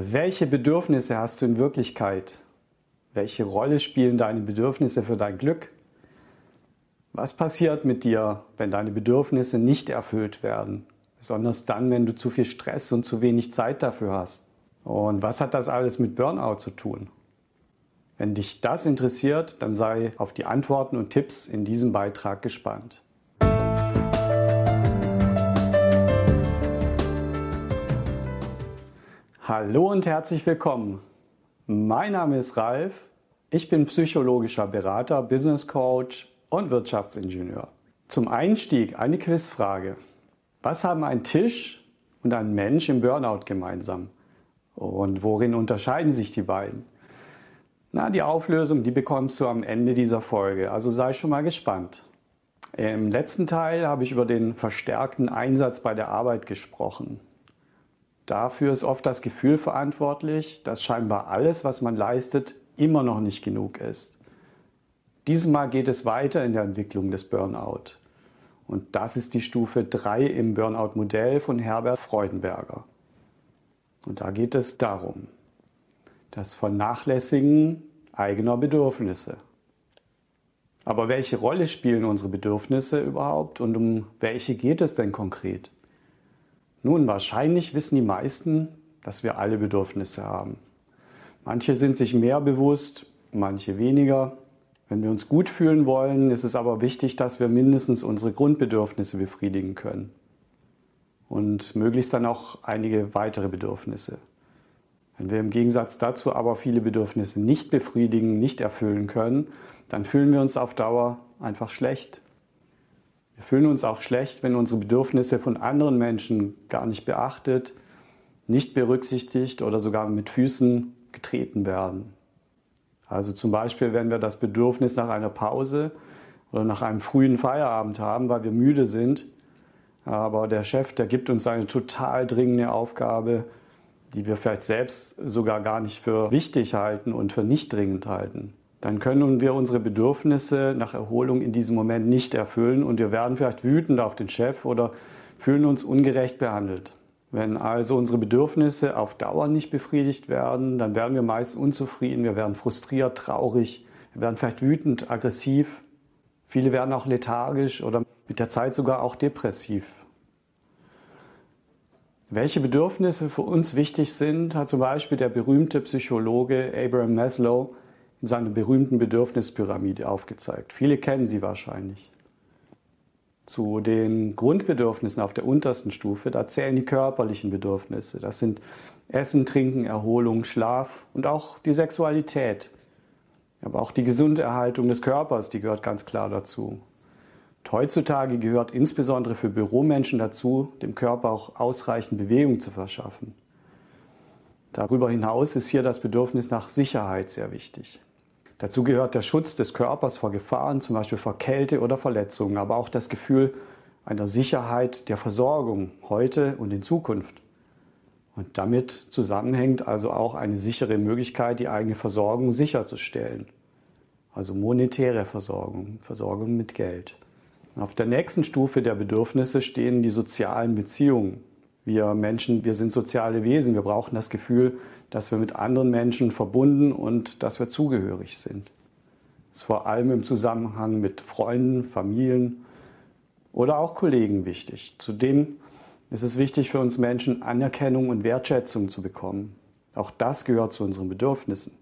Welche Bedürfnisse hast du in Wirklichkeit? Welche Rolle spielen deine Bedürfnisse für dein Glück? Was passiert mit dir, wenn deine Bedürfnisse nicht erfüllt werden? Besonders dann, wenn du zu viel Stress und zu wenig Zeit dafür hast. Und was hat das alles mit Burnout zu tun? Wenn dich das interessiert, dann sei auf die Antworten und Tipps in diesem Beitrag gespannt. Hallo und herzlich willkommen. Mein Name ist Ralf. Ich bin psychologischer Berater, Business Coach und Wirtschaftsingenieur. Zum Einstieg eine Quizfrage. Was haben ein Tisch und ein Mensch im Burnout gemeinsam? Und worin unterscheiden sich die beiden? Na, die Auflösung, die bekommst du am Ende dieser Folge, also sei schon mal gespannt. Im letzten Teil habe ich über den verstärkten Einsatz bei der Arbeit gesprochen. Dafür ist oft das Gefühl verantwortlich, dass scheinbar alles, was man leistet, immer noch nicht genug ist. Diesmal geht es weiter in der Entwicklung des Burnout. Und das ist die Stufe 3 im Burnout-Modell von Herbert Freudenberger. Und da geht es darum, das Vernachlässigen eigener Bedürfnisse. Aber welche Rolle spielen unsere Bedürfnisse überhaupt und um welche geht es denn konkret? Nun, wahrscheinlich wissen die meisten, dass wir alle Bedürfnisse haben. Manche sind sich mehr bewusst, manche weniger. Wenn wir uns gut fühlen wollen, ist es aber wichtig, dass wir mindestens unsere Grundbedürfnisse befriedigen können. Und möglichst dann auch einige weitere Bedürfnisse. Wenn wir im Gegensatz dazu aber viele Bedürfnisse nicht befriedigen, nicht erfüllen können, dann fühlen wir uns auf Dauer einfach schlecht. Wir fühlen uns auch schlecht, wenn unsere Bedürfnisse von anderen Menschen gar nicht beachtet, nicht berücksichtigt oder sogar mit Füßen getreten werden. Also zum Beispiel, wenn wir das Bedürfnis nach einer Pause oder nach einem frühen Feierabend haben, weil wir müde sind, aber der Chef, der gibt uns eine total dringende Aufgabe, die wir vielleicht selbst sogar gar nicht für wichtig halten und für nicht dringend halten dann können wir unsere Bedürfnisse nach Erholung in diesem Moment nicht erfüllen und wir werden vielleicht wütend auf den Chef oder fühlen uns ungerecht behandelt. Wenn also unsere Bedürfnisse auf Dauer nicht befriedigt werden, dann werden wir meist unzufrieden, wir werden frustriert, traurig, wir werden vielleicht wütend, aggressiv. Viele werden auch lethargisch oder mit der Zeit sogar auch depressiv. Welche Bedürfnisse für uns wichtig sind, hat zum Beispiel der berühmte Psychologe Abraham Maslow seiner berühmten Bedürfnispyramide aufgezeigt. Viele kennen sie wahrscheinlich. Zu den Grundbedürfnissen auf der untersten Stufe, da zählen die körperlichen Bedürfnisse. Das sind Essen, Trinken, Erholung, Schlaf und auch die Sexualität. Aber auch die gesunde Erhaltung des Körpers, die gehört ganz klar dazu. Und heutzutage gehört insbesondere für Büromenschen dazu, dem Körper auch ausreichend Bewegung zu verschaffen. Darüber hinaus ist hier das Bedürfnis nach Sicherheit sehr wichtig. Dazu gehört der Schutz des Körpers vor Gefahren, zum Beispiel vor Kälte oder Verletzungen, aber auch das Gefühl einer Sicherheit der Versorgung heute und in Zukunft. Und damit zusammenhängt also auch eine sichere Möglichkeit, die eigene Versorgung sicherzustellen. Also monetäre Versorgung, Versorgung mit Geld. auf der nächsten Stufe der Bedürfnisse stehen die sozialen Beziehungen. Wir Menschen, wir sind soziale Wesen. Wir brauchen das Gefühl, dass wir mit anderen Menschen verbunden und dass wir zugehörig sind. Das ist vor allem im Zusammenhang mit Freunden, Familien oder auch Kollegen wichtig. Zudem ist es wichtig für uns Menschen, Anerkennung und Wertschätzung zu bekommen. Auch das gehört zu unseren Bedürfnissen.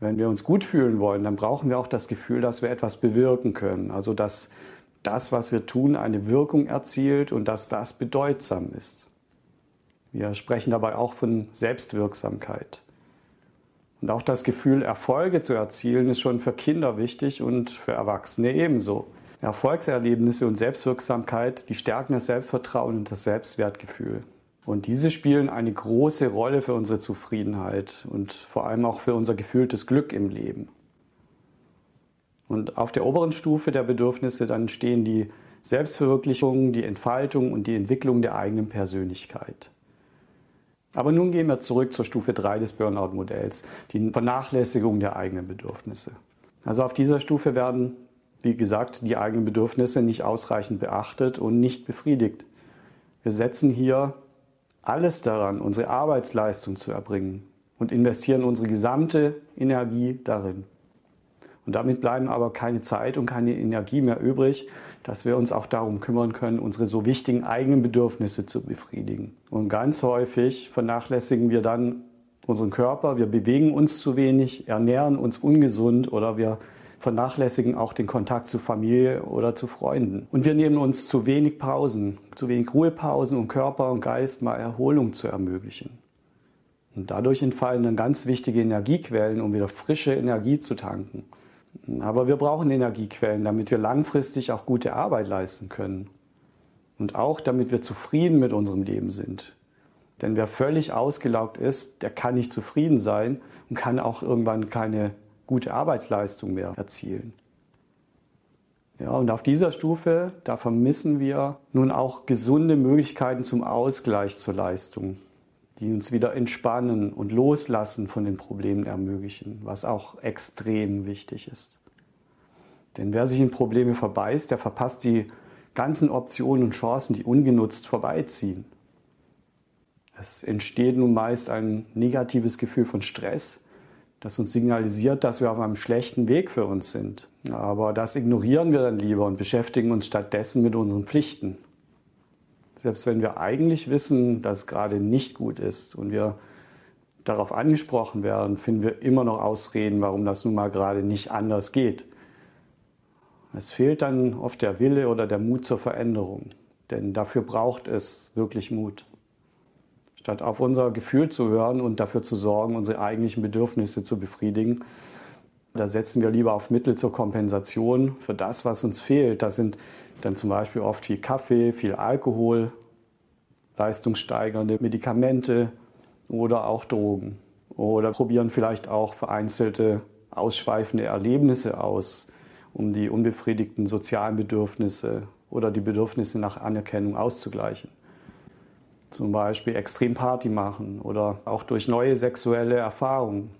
Wenn wir uns gut fühlen wollen, dann brauchen wir auch das Gefühl, dass wir etwas bewirken können. Also dass das, was wir tun, eine Wirkung erzielt und dass das bedeutsam ist. Wir sprechen dabei auch von Selbstwirksamkeit. Und auch das Gefühl, Erfolge zu erzielen, ist schon für Kinder wichtig und für Erwachsene ebenso. Erfolgserlebnisse und Selbstwirksamkeit, die stärken das Selbstvertrauen und das Selbstwertgefühl. Und diese spielen eine große Rolle für unsere Zufriedenheit und vor allem auch für unser gefühltes Glück im Leben. Und auf der oberen Stufe der Bedürfnisse dann stehen die Selbstverwirklichung, die Entfaltung und die Entwicklung der eigenen Persönlichkeit. Aber nun gehen wir zurück zur Stufe 3 des Burnout-Modells, die Vernachlässigung der eigenen Bedürfnisse. Also auf dieser Stufe werden, wie gesagt, die eigenen Bedürfnisse nicht ausreichend beachtet und nicht befriedigt. Wir setzen hier alles daran, unsere Arbeitsleistung zu erbringen und investieren unsere gesamte Energie darin. Und damit bleiben aber keine Zeit und keine Energie mehr übrig, dass wir uns auch darum kümmern können, unsere so wichtigen eigenen Bedürfnisse zu befriedigen. Und ganz häufig vernachlässigen wir dann unseren Körper, wir bewegen uns zu wenig, ernähren uns ungesund oder wir vernachlässigen auch den Kontakt zu Familie oder zu Freunden. Und wir nehmen uns zu wenig Pausen, zu wenig Ruhepausen, um Körper und Geist mal Erholung zu ermöglichen. Und dadurch entfallen dann ganz wichtige Energiequellen, um wieder frische Energie zu tanken. Aber wir brauchen Energiequellen, damit wir langfristig auch gute Arbeit leisten können. Und auch damit wir zufrieden mit unserem Leben sind. Denn wer völlig ausgelaugt ist, der kann nicht zufrieden sein und kann auch irgendwann keine gute Arbeitsleistung mehr erzielen. Ja, und auf dieser Stufe, da vermissen wir nun auch gesunde Möglichkeiten zum Ausgleich zur Leistung die uns wieder entspannen und loslassen von den Problemen ermöglichen, was auch extrem wichtig ist. Denn wer sich in Probleme verbeißt, der verpasst die ganzen Optionen und Chancen, die ungenutzt vorbeiziehen. Es entsteht nun meist ein negatives Gefühl von Stress, das uns signalisiert, dass wir auf einem schlechten Weg für uns sind. Aber das ignorieren wir dann lieber und beschäftigen uns stattdessen mit unseren Pflichten selbst wenn wir eigentlich wissen, dass es gerade nicht gut ist und wir darauf angesprochen werden, finden wir immer noch Ausreden, warum das nun mal gerade nicht anders geht. Es fehlt dann oft der Wille oder der Mut zur Veränderung, denn dafür braucht es wirklich Mut. Statt auf unser Gefühl zu hören und dafür zu sorgen, unsere eigentlichen Bedürfnisse zu befriedigen, da setzen wir lieber auf Mittel zur Kompensation für das, was uns fehlt. Das sind dann zum Beispiel oft viel Kaffee, viel Alkohol, leistungssteigernde Medikamente oder auch Drogen. Oder probieren vielleicht auch vereinzelte ausschweifende Erlebnisse aus, um die unbefriedigten sozialen Bedürfnisse oder die Bedürfnisse nach Anerkennung auszugleichen. Zum Beispiel extrem Party machen oder auch durch neue sexuelle Erfahrungen.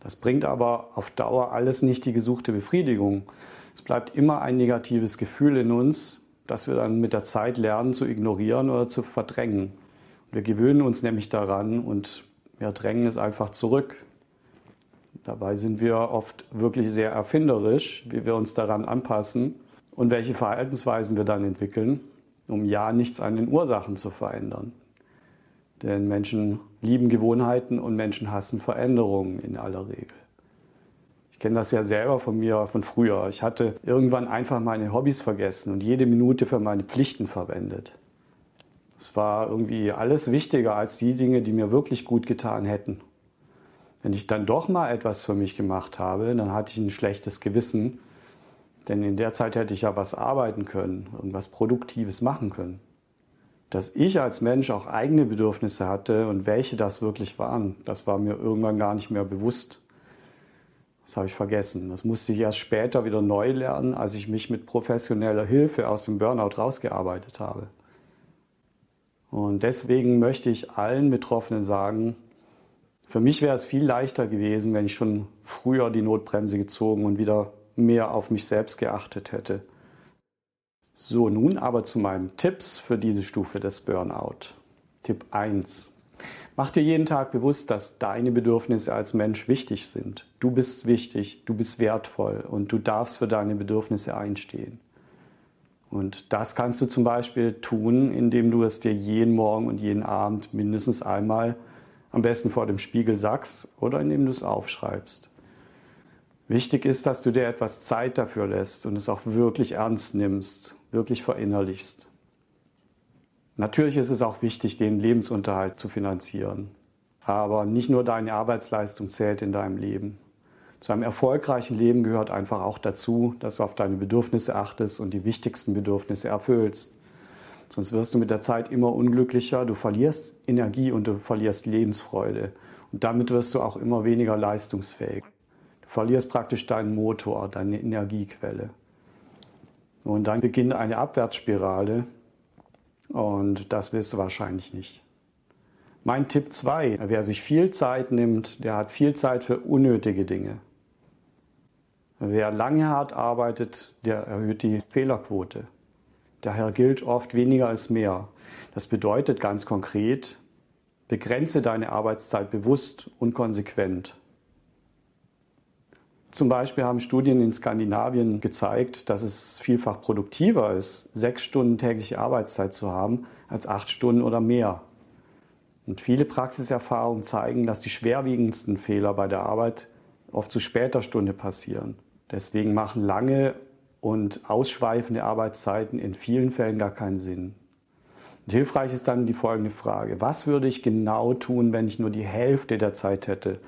Das bringt aber auf Dauer alles nicht die gesuchte Befriedigung. Es bleibt immer ein negatives Gefühl in uns, das wir dann mit der Zeit lernen zu ignorieren oder zu verdrängen. Wir gewöhnen uns nämlich daran und wir drängen es einfach zurück. Dabei sind wir oft wirklich sehr erfinderisch, wie wir uns daran anpassen und welche Verhaltensweisen wir dann entwickeln, um ja nichts an den Ursachen zu verändern. Denn Menschen lieben Gewohnheiten und Menschen hassen Veränderungen in aller Regel. Ich kenne das ja selber von mir von früher. Ich hatte irgendwann einfach meine Hobbys vergessen und jede Minute für meine Pflichten verwendet. Es war irgendwie alles wichtiger als die Dinge, die mir wirklich gut getan hätten. Wenn ich dann doch mal etwas für mich gemacht habe, dann hatte ich ein schlechtes Gewissen, denn in der Zeit hätte ich ja was arbeiten können, irgendwas Produktives machen können dass ich als Mensch auch eigene Bedürfnisse hatte und welche das wirklich waren, das war mir irgendwann gar nicht mehr bewusst. Das habe ich vergessen. Das musste ich erst später wieder neu lernen, als ich mich mit professioneller Hilfe aus dem Burnout rausgearbeitet habe. Und deswegen möchte ich allen Betroffenen sagen, für mich wäre es viel leichter gewesen, wenn ich schon früher die Notbremse gezogen und wieder mehr auf mich selbst geachtet hätte. So, nun aber zu meinen Tipps für diese Stufe des Burnout. Tipp 1. Mach dir jeden Tag bewusst, dass deine Bedürfnisse als Mensch wichtig sind. Du bist wichtig, du bist wertvoll und du darfst für deine Bedürfnisse einstehen. Und das kannst du zum Beispiel tun, indem du es dir jeden Morgen und jeden Abend mindestens einmal am besten vor dem Spiegel sagst oder indem du es aufschreibst. Wichtig ist, dass du dir etwas Zeit dafür lässt und es auch wirklich ernst nimmst wirklich verinnerlichst. Natürlich ist es auch wichtig, den Lebensunterhalt zu finanzieren. Aber nicht nur deine Arbeitsleistung zählt in deinem Leben. Zu einem erfolgreichen Leben gehört einfach auch dazu, dass du auf deine Bedürfnisse achtest und die wichtigsten Bedürfnisse erfüllst. Sonst wirst du mit der Zeit immer unglücklicher, du verlierst Energie und du verlierst Lebensfreude. Und damit wirst du auch immer weniger leistungsfähig. Du verlierst praktisch deinen Motor, deine Energiequelle. Und dann beginnt eine Abwärtsspirale und das willst du wahrscheinlich nicht. Mein Tipp 2, wer sich viel Zeit nimmt, der hat viel Zeit für unnötige Dinge. Wer lange hart arbeitet, der erhöht die Fehlerquote. Daher gilt oft weniger als mehr. Das bedeutet ganz konkret, Begrenze deine Arbeitszeit bewusst und konsequent. Zum Beispiel haben Studien in Skandinavien gezeigt, dass es vielfach produktiver ist, sechs Stunden tägliche Arbeitszeit zu haben, als acht Stunden oder mehr. Und viele Praxiserfahrungen zeigen, dass die schwerwiegendsten Fehler bei der Arbeit oft zu später Stunde passieren. Deswegen machen lange und ausschweifende Arbeitszeiten in vielen Fällen gar keinen Sinn. Und hilfreich ist dann die folgende Frage. Was würde ich genau tun, wenn ich nur die Hälfte der Zeit hätte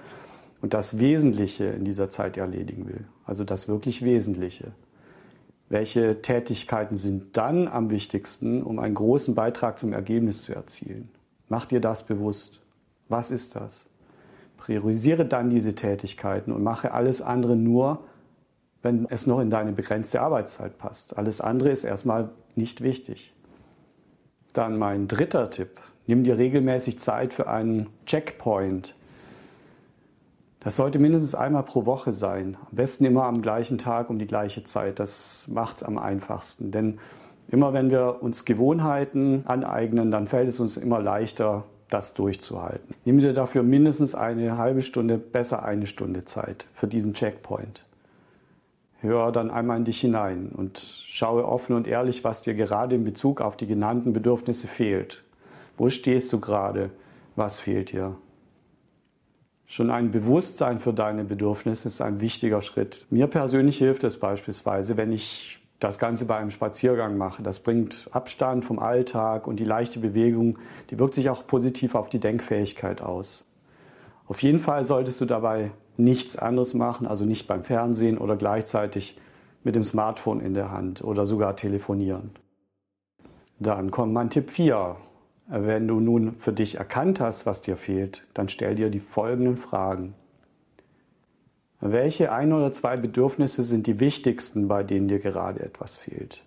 und das Wesentliche in dieser Zeit erledigen will? Also das wirklich Wesentliche. Welche Tätigkeiten sind dann am wichtigsten, um einen großen Beitrag zum Ergebnis zu erzielen? Mach dir das bewusst. Was ist das? Priorisiere dann diese Tätigkeiten und mache alles andere nur, wenn es noch in deine begrenzte Arbeitszeit passt. Alles andere ist erstmal nicht wichtig. Dann mein dritter Tipp. Nimm dir regelmäßig Zeit für einen Checkpoint. Das sollte mindestens einmal pro Woche sein. Am besten immer am gleichen Tag um die gleiche Zeit. Das macht es am einfachsten. Denn immer wenn wir uns Gewohnheiten aneignen, dann fällt es uns immer leichter, das durchzuhalten. Nimm dir dafür mindestens eine halbe Stunde, besser eine Stunde Zeit für diesen Checkpoint. Hör dann einmal in dich hinein und schaue offen und ehrlich, was dir gerade in Bezug auf die genannten Bedürfnisse fehlt. Wo stehst du gerade? Was fehlt dir? Schon ein Bewusstsein für deine Bedürfnisse ist ein wichtiger Schritt. Mir persönlich hilft es beispielsweise, wenn ich das Ganze bei einem Spaziergang mache. Das bringt Abstand vom Alltag und die leichte Bewegung, die wirkt sich auch positiv auf die Denkfähigkeit aus. Auf jeden Fall solltest du dabei nichts anderes machen, also nicht beim Fernsehen oder gleichzeitig mit dem Smartphone in der Hand oder sogar telefonieren. Dann kommt mein Tipp 4. Wenn du nun für dich erkannt hast, was dir fehlt, dann stell dir die folgenden Fragen. Welche ein oder zwei Bedürfnisse sind die wichtigsten, bei denen dir gerade etwas fehlt?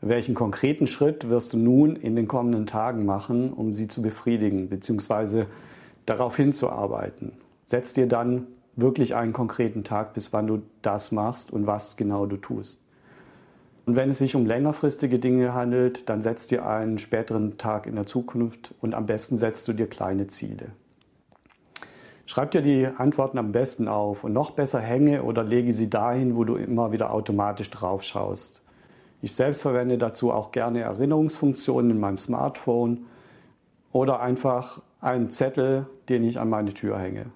Welchen konkreten Schritt wirst du nun in den kommenden Tagen machen, um sie zu befriedigen bzw. darauf hinzuarbeiten? setz dir dann wirklich einen konkreten Tag, bis wann du das machst und was genau du tust. Und wenn es sich um längerfristige Dinge handelt, dann setz dir einen späteren Tag in der Zukunft und am besten setzt du dir kleine Ziele. Schreib dir die Antworten am besten auf und noch besser hänge oder lege sie dahin, wo du immer wieder automatisch drauf schaust. Ich selbst verwende dazu auch gerne Erinnerungsfunktionen in meinem Smartphone oder einfach einen Zettel, den ich an meine Tür hänge.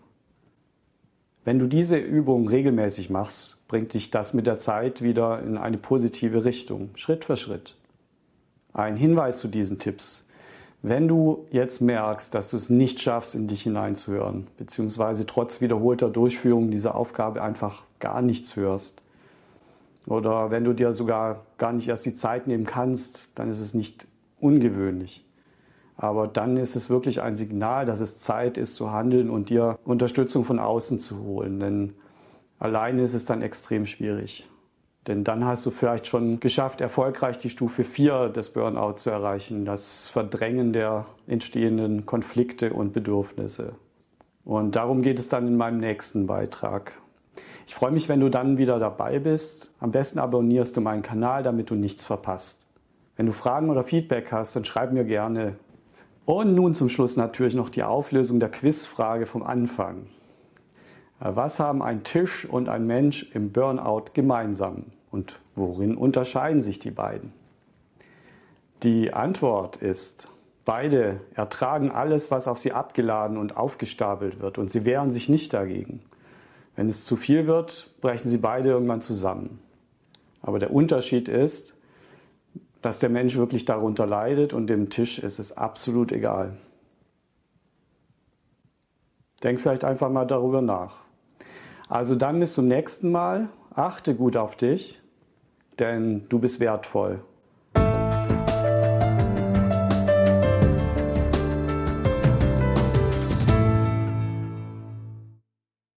Wenn du diese Übung regelmäßig machst, bringt dich das mit der Zeit wieder in eine positive Richtung, Schritt für Schritt. Ein Hinweis zu diesen Tipps. Wenn du jetzt merkst, dass du es nicht schaffst, in dich hineinzuhören, beziehungsweise trotz wiederholter Durchführung dieser Aufgabe einfach gar nichts hörst, oder wenn du dir sogar gar nicht erst die Zeit nehmen kannst, dann ist es nicht ungewöhnlich. Aber dann ist es wirklich ein Signal, dass es Zeit ist zu handeln und dir Unterstützung von außen zu holen. Denn alleine ist es dann extrem schwierig. Denn dann hast du vielleicht schon geschafft, erfolgreich die Stufe 4 des Burnout zu erreichen, das Verdrängen der entstehenden Konflikte und Bedürfnisse. Und darum geht es dann in meinem nächsten Beitrag. Ich freue mich, wenn du dann wieder dabei bist. Am besten abonnierst du meinen Kanal, damit du nichts verpasst. Wenn du Fragen oder Feedback hast, dann schreib mir gerne und nun zum Schluss natürlich noch die Auflösung der Quizfrage vom Anfang. Äh, was haben ein Tisch und ein Mensch im Burnout gemeinsam und worin unterscheiden sich die beiden? Die Antwort ist, beide ertragen alles, was auf sie abgeladen und aufgestapelt wird und sie wehren sich nicht dagegen. Wenn es zu viel wird, brechen sie beide irgendwann zusammen. Aber der Unterschied ist, dass der Mensch wirklich darunter leidet und dem Tisch ist es absolut egal. Denk vielleicht einfach mal darüber nach. Also dann bis zum nächsten Mal. Achte gut auf dich, denn du bist wertvoll